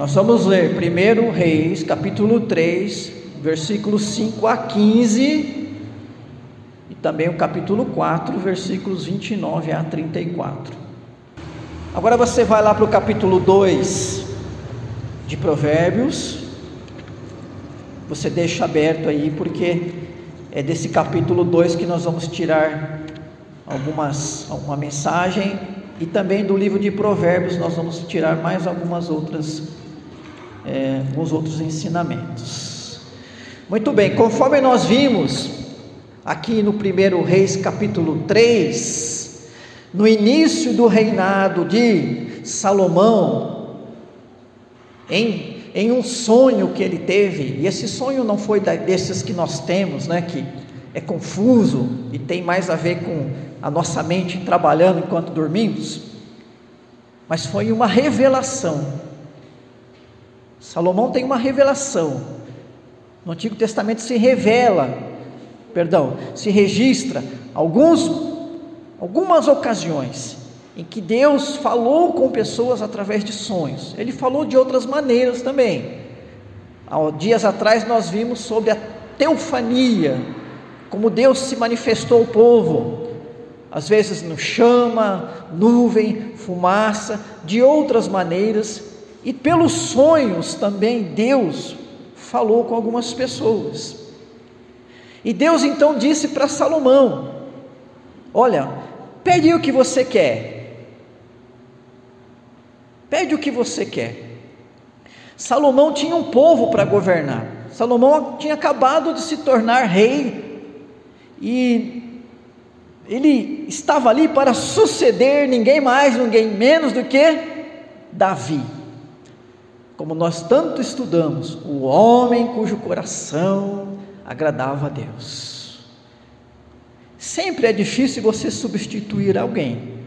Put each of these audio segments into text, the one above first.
Nós vamos ler 1 Reis, capítulo 3, versículos 5 a 15, e também o capítulo 4, versículos 29 a 34. Agora você vai lá para o capítulo 2 de Provérbios, você deixa aberto aí, porque é desse capítulo 2 que nós vamos tirar algumas, alguma mensagem, e também do livro de Provérbios nós vamos tirar mais algumas outras é, alguns outros ensinamentos. Muito bem, conforme nós vimos aqui no primeiro Reis capítulo 3, no início do reinado de Salomão, em, em um sonho que ele teve, e esse sonho não foi desses que nós temos, né, que é confuso e tem mais a ver com a nossa mente trabalhando enquanto dormimos, mas foi uma revelação Salomão tem uma revelação. No Antigo Testamento se revela, perdão, se registra alguns, algumas ocasiões em que Deus falou com pessoas através de sonhos. Ele falou de outras maneiras também. Há dias atrás nós vimos sobre a teofania, como Deus se manifestou ao povo, às vezes no chama, nuvem, fumaça, de outras maneiras e pelos sonhos também Deus falou com algumas pessoas. E Deus então disse para Salomão: Olha, pede o que você quer. Pede o que você quer. Salomão tinha um povo para governar. Salomão tinha acabado de se tornar rei e ele estava ali para suceder ninguém mais, ninguém menos do que Davi como nós tanto estudamos, o homem cujo coração agradava a Deus. Sempre é difícil você substituir alguém,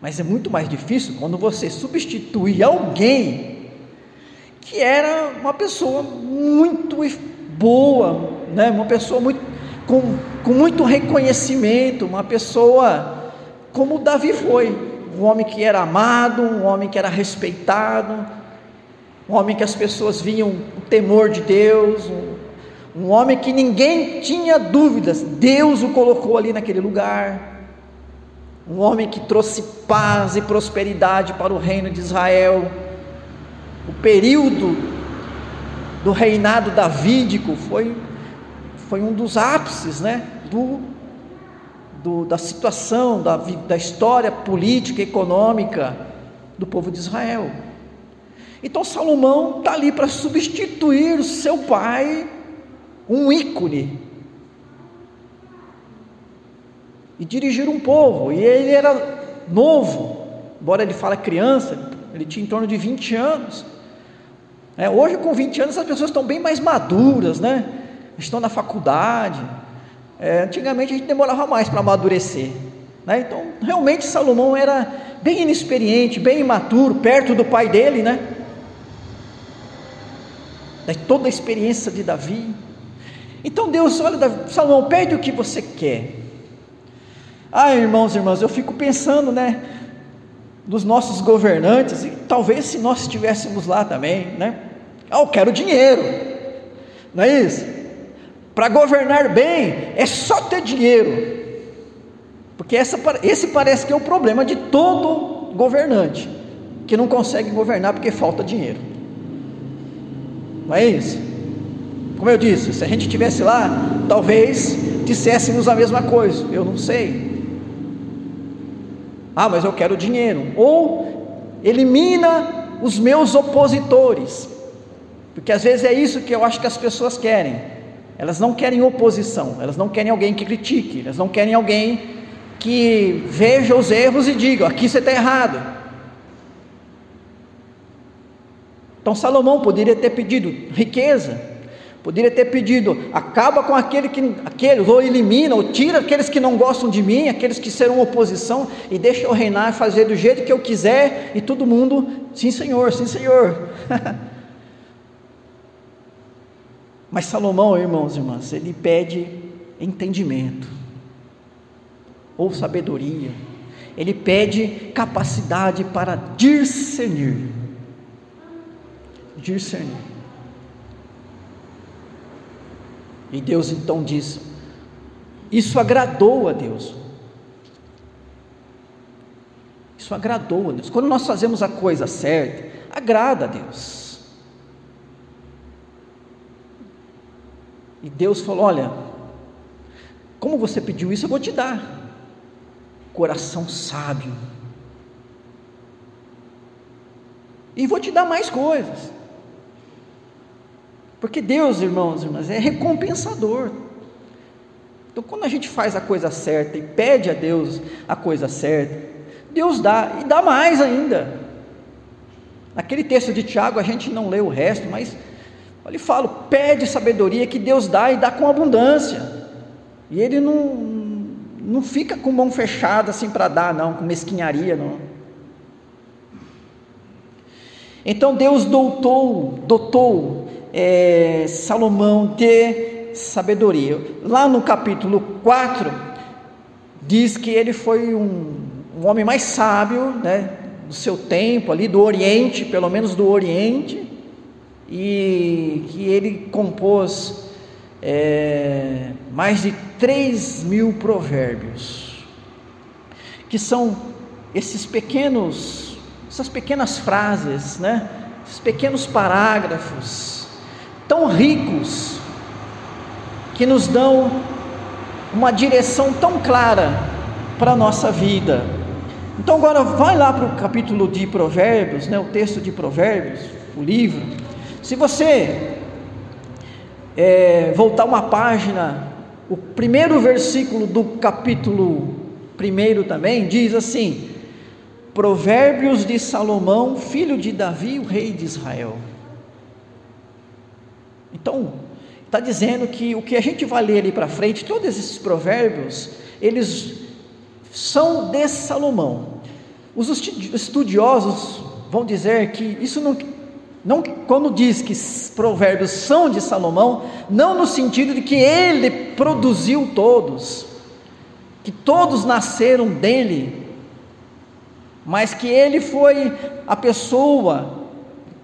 mas é muito mais difícil quando você substitui alguém que era uma pessoa muito boa, né? uma pessoa muito, com, com muito reconhecimento, uma pessoa como Davi foi, um homem que era amado, um homem que era respeitado, um homem que as pessoas viam o temor de Deus, um, um homem que ninguém tinha dúvidas, Deus o colocou ali naquele lugar, um homem que trouxe paz e prosperidade para o reino de Israel. O período do reinado davídico foi, foi um dos ápices né, do, do, da situação, da, da história política, econômica do povo de Israel. Então Salomão está ali para substituir o seu pai, um ícone, e dirigir um povo. E ele era novo, embora ele fale criança, ele tinha em torno de 20 anos. É, hoje, com 20 anos, as pessoas estão bem mais maduras, né? Estão na faculdade. É, antigamente a gente demorava mais para amadurecer. Né? Então, realmente Salomão era bem inexperiente, bem imaturo, perto do pai dele, né? de toda a experiência de Davi. Então Deus, olha, Salomão, pede o que você quer. Ah, irmãos e irmãs, eu fico pensando, né, dos nossos governantes, e talvez se nós estivéssemos lá também, né? Ah, eu quero dinheiro, não é isso? Para governar bem é só ter dinheiro, porque essa, esse parece que é o problema de todo governante, que não consegue governar porque falta dinheiro. Não é isso? Como eu disse, se a gente estivesse lá, talvez disséssemos a mesma coisa. Eu não sei. Ah, mas eu quero dinheiro. Ou elimina os meus opositores. Porque às vezes é isso que eu acho que as pessoas querem. Elas não querem oposição, elas não querem alguém que critique, elas não querem alguém que veja os erros e diga: aqui você está errado. Então Salomão poderia ter pedido riqueza, poderia ter pedido, acaba com aquele que, aqueles, ou elimina, ou tira aqueles que não gostam de mim, aqueles que serão oposição, e deixa eu reinar e fazer do jeito que eu quiser, e todo mundo, sim senhor, sim senhor. Mas Salomão, irmãos e irmãs, ele pede entendimento, ou sabedoria, ele pede capacidade para discernir discernir. E Deus então diz: Isso agradou a Deus. Isso agradou a Deus. Quando nós fazemos a coisa certa, agrada a Deus. E Deus falou: Olha, como você pediu isso, eu vou te dar. Coração sábio. E vou te dar mais coisas. Porque Deus, irmãos e irmãs, é recompensador. Então, quando a gente faz a coisa certa e pede a Deus a coisa certa, Deus dá, e dá mais ainda. Naquele texto de Tiago, a gente não lê o resto, mas ele fala: pede sabedoria que Deus dá e dá com abundância. E ele não, não fica com mão fechada assim para dar, não, com mesquinharia, não. Então Deus dotou, dotou é, Salomão de sabedoria. Lá no capítulo 4, diz que ele foi um, um homem mais sábio, né, do seu tempo, ali do Oriente, pelo menos do Oriente, e que ele compôs é, mais de 3 mil provérbios, que são esses pequenos, essas pequenas frases, né, esses pequenos parágrafos, tão ricos, que nos dão uma direção tão clara para a nossa vida. Então agora vai lá para o capítulo de Provérbios, né, o texto de Provérbios, o livro. Se você é, voltar uma página, o primeiro versículo do capítulo primeiro também diz assim: Provérbios de Salomão, filho de Davi, o rei de Israel. Então, está dizendo que o que a gente vai ler ali para frente, todos esses provérbios, eles são de Salomão. Os estudiosos vão dizer que isso não, não quando diz que provérbios são de Salomão, não no sentido de que ele produziu todos, que todos nasceram dele, mas que ele foi a pessoa,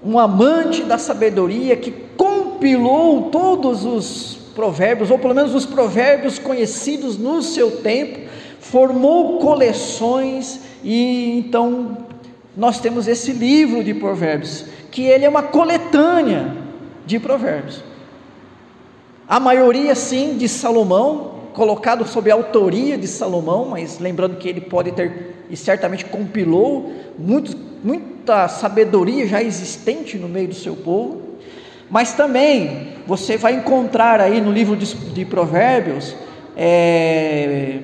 um amante da sabedoria que compilou todos os provérbios, ou pelo menos os provérbios conhecidos no seu tempo, formou coleções e então nós temos esse livro de provérbios, que ele é uma coletânea de provérbios. A maioria sim de Salomão, colocado sob a autoria de Salomão, mas lembrando que ele pode ter e certamente compilou muito, muita sabedoria já existente no meio do seu povo. Mas também você vai encontrar aí no livro de, de Provérbios é,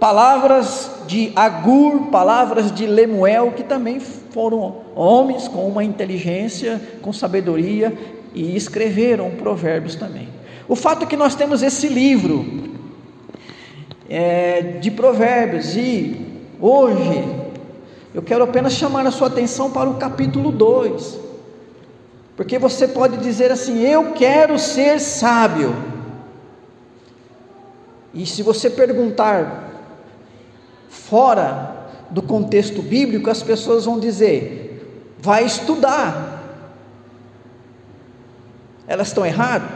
palavras de Agur, palavras de Lemuel, que também foram homens com uma inteligência, com sabedoria e escreveram provérbios também. O fato é que nós temos esse livro é, de provérbios e hoje eu quero apenas chamar a sua atenção para o capítulo 2, porque você pode dizer assim: Eu quero ser sábio. E se você perguntar fora do contexto bíblico, as pessoas vão dizer: vai estudar. Elas estão erradas?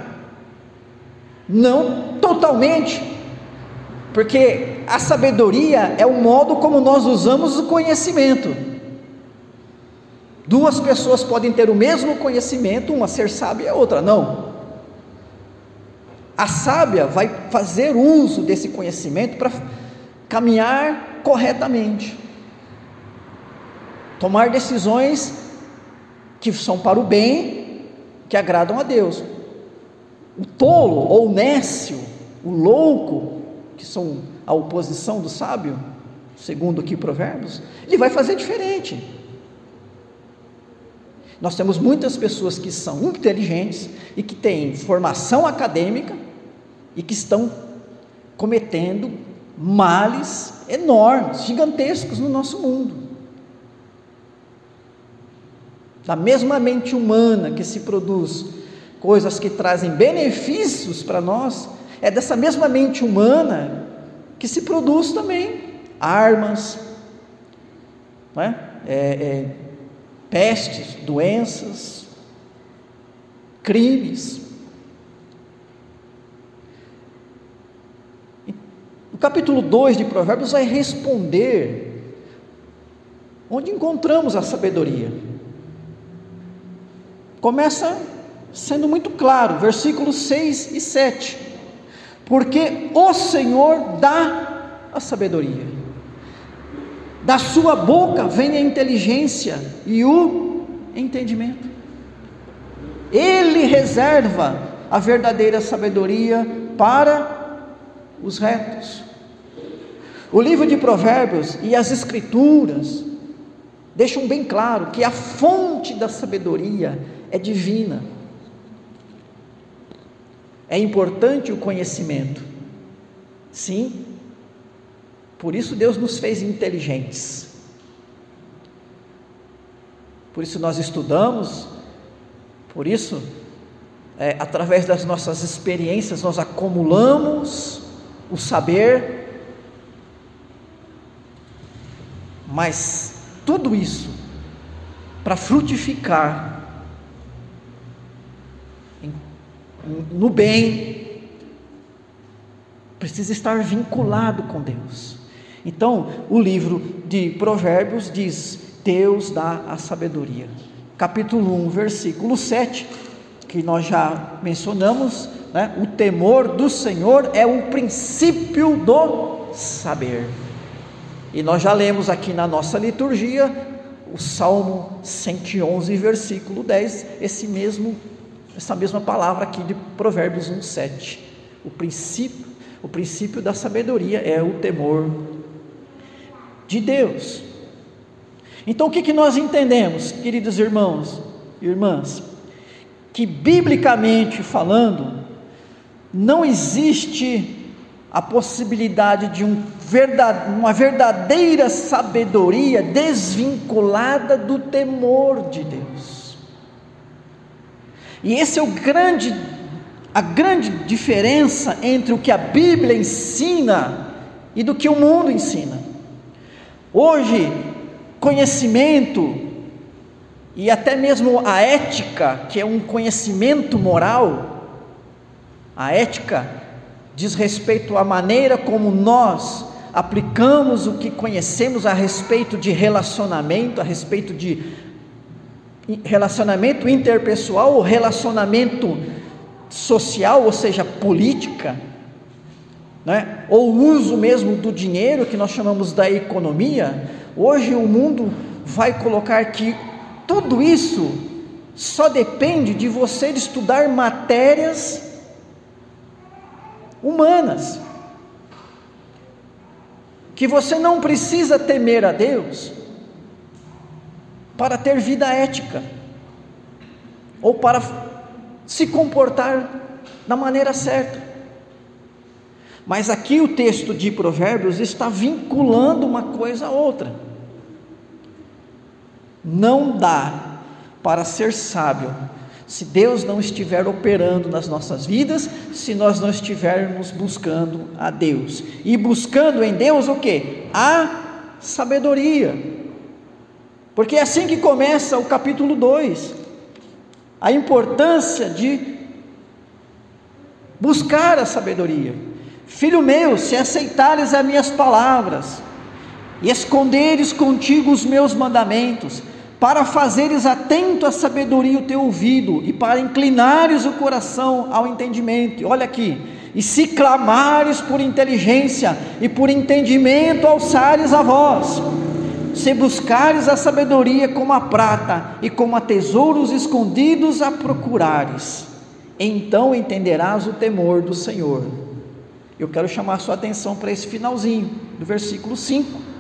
Não totalmente, porque a sabedoria é o modo como nós usamos o conhecimento. Duas pessoas podem ter o mesmo conhecimento, uma ser sábia e a outra não. A sábia vai fazer uso desse conhecimento para caminhar corretamente, tomar decisões que são para o bem, que agradam a Deus. O tolo ou o nécio, o louco, que são a oposição do sábio, segundo aqui Provérbios, ele vai fazer diferente. Nós temos muitas pessoas que são inteligentes e que têm formação acadêmica e que estão cometendo males enormes, gigantescos no nosso mundo. Da mesma mente humana que se produz coisas que trazem benefícios para nós, é dessa mesma mente humana que se produz também armas, é? É, é, pestes, doenças, crimes. Capítulo 2 de Provérbios vai responder onde encontramos a sabedoria. Começa sendo muito claro, versículos 6 e 7. Porque o Senhor dá a sabedoria, da sua boca vem a inteligência e o entendimento. Ele reserva a verdadeira sabedoria para os retos. O livro de Provérbios e as Escrituras deixam bem claro que a fonte da sabedoria é divina. É importante o conhecimento, sim, por isso Deus nos fez inteligentes. Por isso nós estudamos, por isso, é, através das nossas experiências, nós acumulamos o saber, mas tudo isso para frutificar no bem, precisa estar vinculado com Deus. Então, o livro de Provérbios diz: Deus dá a sabedoria. Capítulo 1, versículo 7, que nós já mencionamos, né? o temor do Senhor é o princípio do saber. E nós já lemos aqui na nossa liturgia o Salmo 111, versículo 10, esse mesmo essa mesma palavra aqui de Provérbios 1, 7. O princípio, o princípio da sabedoria é o temor de Deus. Então o que, que nós entendemos, queridos irmãos e irmãs? Que biblicamente falando, não existe a possibilidade de um uma verdadeira sabedoria desvinculada do temor de Deus. E esse é o grande a grande diferença entre o que a Bíblia ensina e do que o mundo ensina. Hoje, conhecimento e até mesmo a ética, que é um conhecimento moral, a ética diz respeito à maneira como nós aplicamos o que conhecemos a respeito de relacionamento, a respeito de relacionamento interpessoal ou relacionamento social, ou seja, política, né? ou o uso mesmo do dinheiro, que nós chamamos da economia, hoje o mundo vai colocar que tudo isso só depende de você estudar matérias humanas. Que você não precisa temer a Deus, para ter vida ética, ou para se comportar da maneira certa. Mas aqui o texto de Provérbios está vinculando uma coisa a outra. Não dá para ser sábio se Deus não estiver operando nas nossas vidas, se nós não estivermos buscando a Deus. E buscando em Deus o que? A sabedoria. Porque é assim que começa o capítulo 2. A importância de buscar a sabedoria. Filho meu, se aceitares as minhas palavras e esconderes contigo os meus mandamentos, para fazeres atento à sabedoria o teu ouvido e para inclinares o coração ao entendimento. Olha aqui, e se clamares por inteligência e por entendimento alçares a voz se buscares a sabedoria como a prata e como a tesouros escondidos a procurares, então entenderás o temor do Senhor. Eu quero chamar sua atenção para esse finalzinho do versículo 5.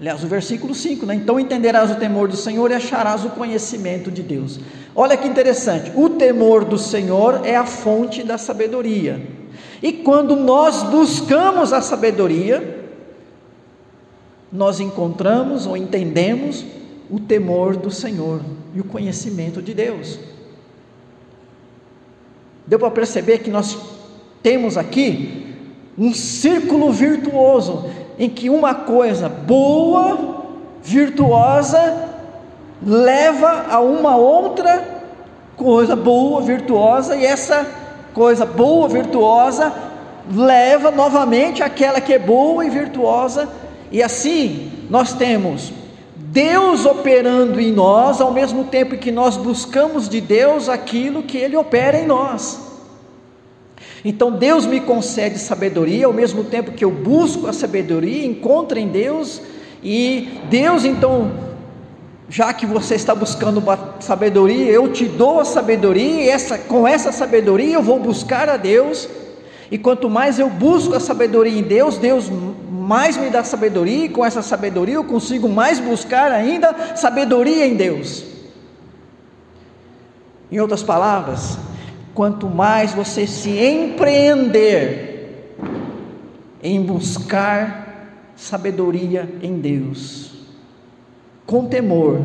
Aliás, o versículo 5, né? Então entenderás o temor do Senhor e acharás o conhecimento de Deus. Olha que interessante, o temor do Senhor é a fonte da sabedoria. E quando nós buscamos a sabedoria, nós encontramos ou entendemos o temor do Senhor e o conhecimento de Deus. Deu para perceber que nós temos aqui um círculo virtuoso em que uma coisa boa, virtuosa, leva a uma outra coisa boa, virtuosa, e essa coisa boa, virtuosa, leva novamente aquela que é boa e virtuosa, e assim nós temos Deus operando em nós, ao mesmo tempo que nós buscamos de Deus aquilo que Ele opera em nós. Então Deus me concede sabedoria, ao mesmo tempo que eu busco a sabedoria, encontro em Deus, e Deus então, já que você está buscando sabedoria, eu te dou a sabedoria, e essa, com essa sabedoria eu vou buscar a Deus, e quanto mais eu busco a sabedoria em Deus, Deus mais me dá sabedoria, e com essa sabedoria eu consigo mais buscar ainda sabedoria em Deus. Em outras palavras, quanto mais você se empreender em buscar sabedoria em Deus, com temor,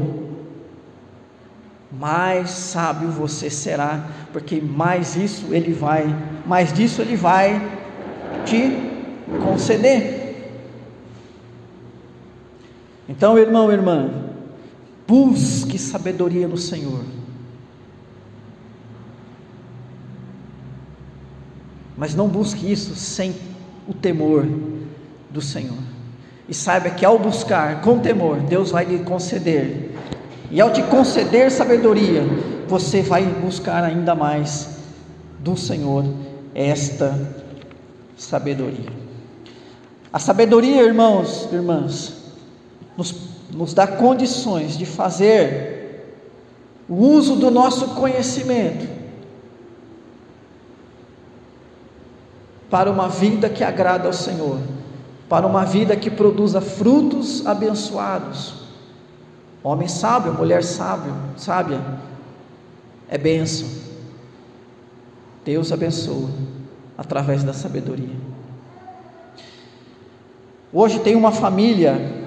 mais sábio você será, porque mais isso ele vai, mais disso ele vai te conceder. Então, irmão, irmã, busque sabedoria no Senhor. Mas não busque isso sem o temor do Senhor. E saiba que ao buscar com temor, Deus vai lhe conceder. E ao te conceder sabedoria, você vai buscar ainda mais do Senhor esta sabedoria. A sabedoria, irmãos, irmãs, nos, nos dá condições de fazer o uso do nosso conhecimento para uma vida que agrada ao Senhor, para uma vida que produza frutos abençoados. Homem sábio, mulher sábio, sábia, é bênção. Deus abençoa através da sabedoria. Hoje tem uma família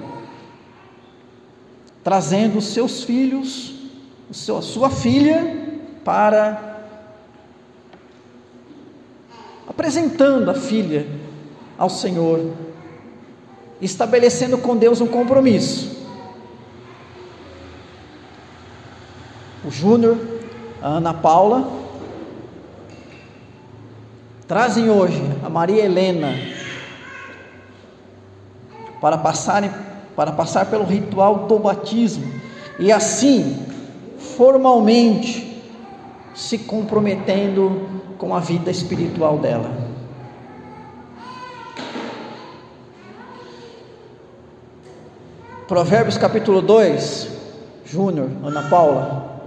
trazendo os seus filhos, sua filha, para apresentando a filha ao Senhor, estabelecendo com Deus um compromisso. O Júnior, a Ana Paula, trazem hoje a Maria Helena para passarem para passar pelo ritual do batismo e assim, formalmente, se comprometendo com a vida espiritual dela. Provérbios capítulo 2, Júnior, Ana Paula.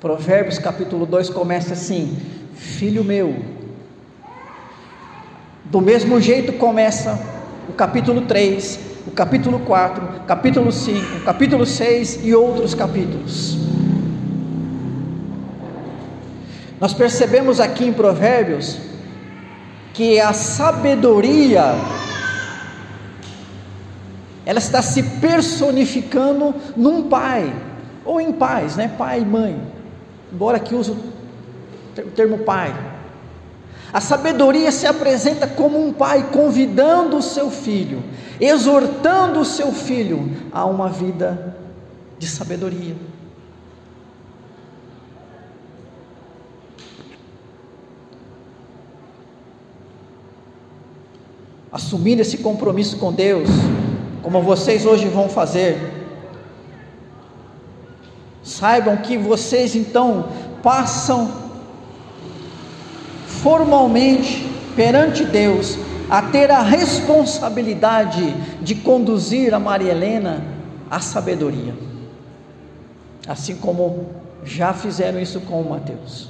Provérbios capítulo 2 começa assim: Filho meu. Do mesmo jeito começa o capítulo 3, o capítulo 4, capítulo 5, capítulo 6 e outros capítulos. Nós percebemos aqui em Provérbios que a sabedoria ela está se personificando num pai ou em pais, né? Pai e mãe. Embora aqui use o termo pai. A sabedoria se apresenta como um pai convidando o seu filho, exortando o seu filho a uma vida de sabedoria. Assumir esse compromisso com Deus, como vocês hoje vão fazer, saibam que vocês então passam formalmente perante Deus a ter a responsabilidade de conduzir a Maria Helena à sabedoria, assim como já fizeram isso com o Mateus.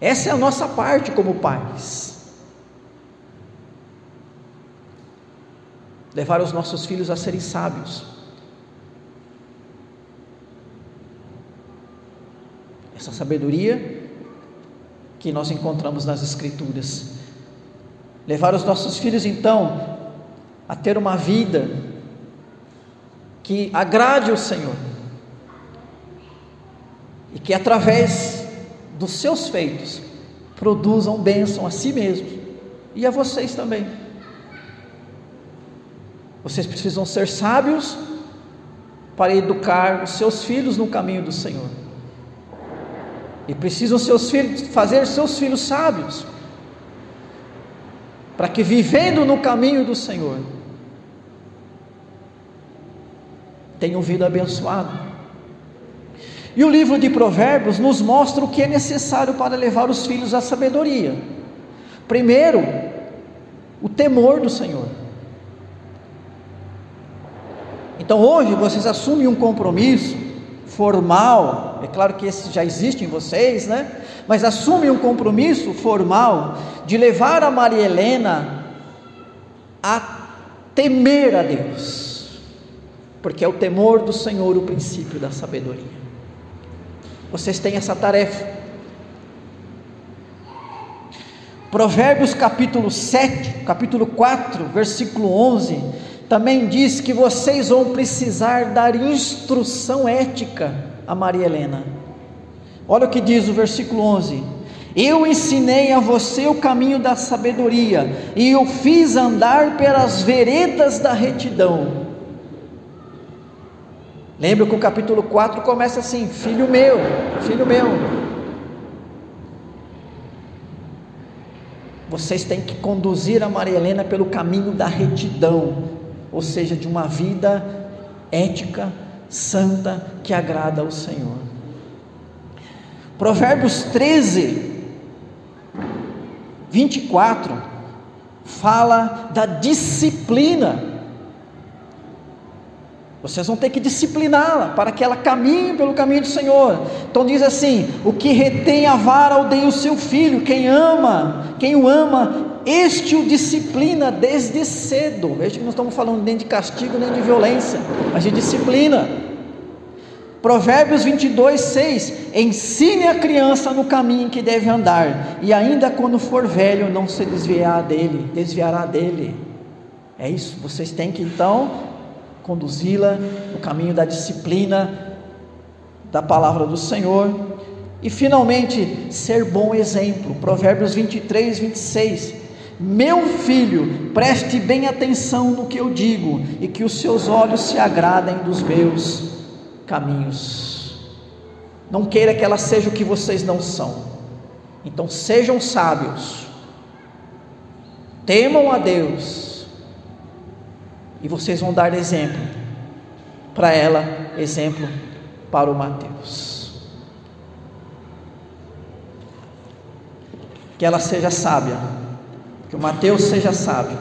Essa é a nossa parte como pais. Levar os nossos filhos a serem sábios. Essa sabedoria que nós encontramos nas Escrituras. Levar os nossos filhos, então, a ter uma vida que agrade o Senhor e que através dos seus feitos produzam bênção a si mesmos e a vocês também. Vocês precisam ser sábios para educar os seus filhos no caminho do Senhor. E precisam seus filhos fazer seus filhos sábios, para que vivendo no caminho do Senhor, tenham vida abençoada. E o livro de Provérbios nos mostra o que é necessário para levar os filhos à sabedoria. Primeiro, o temor do Senhor. Então hoje vocês assumem um compromisso formal, é claro que esse já existe em vocês, né? Mas assumem um compromisso formal de levar a Maria Helena a temer a Deus, porque é o temor do Senhor o princípio da sabedoria. Vocês têm essa tarefa. Provérbios capítulo 7, capítulo 4, versículo 11, também diz que vocês vão precisar dar instrução ética a Maria Helena. Olha o que diz o versículo 11: Eu ensinei a você o caminho da sabedoria, e o fiz andar pelas veredas da retidão. Lembra que o capítulo 4 começa assim: Filho meu, filho meu. Vocês têm que conduzir a Maria Helena pelo caminho da retidão, ou seja, de uma vida ética, santa, que agrada ao Senhor. Provérbios 13, 24, fala da disciplina vocês vão ter que discipliná-la para que ela caminhe pelo caminho do Senhor. Então diz assim: o que retém a vara odeia o seu filho, quem ama, quem o ama, este o disciplina desde cedo. Veja que não estamos falando nem de castigo nem de violência, mas de disciplina. Provérbios 22, 6: Ensine a criança no caminho que deve andar, e ainda quando for velho, não se desviará dele, desviará dele. É isso, vocês têm que então conduzi-la no caminho da disciplina da palavra do Senhor e finalmente ser bom exemplo. Provérbios 23, 26. Meu filho, preste bem atenção no que eu digo e que os seus olhos se agradem dos meus caminhos. Não queira que ela seja o que vocês não são. Então sejam sábios. Temam a Deus e vocês vão dar exemplo para ela, exemplo para o Mateus. Que ela seja sábia, que o Mateus seja sábio,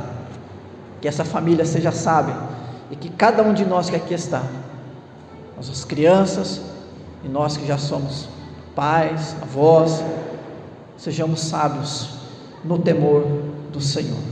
que essa família seja sábia e que cada um de nós que aqui está, nossas crianças e nós que já somos pais, avós, sejamos sábios no temor do Senhor.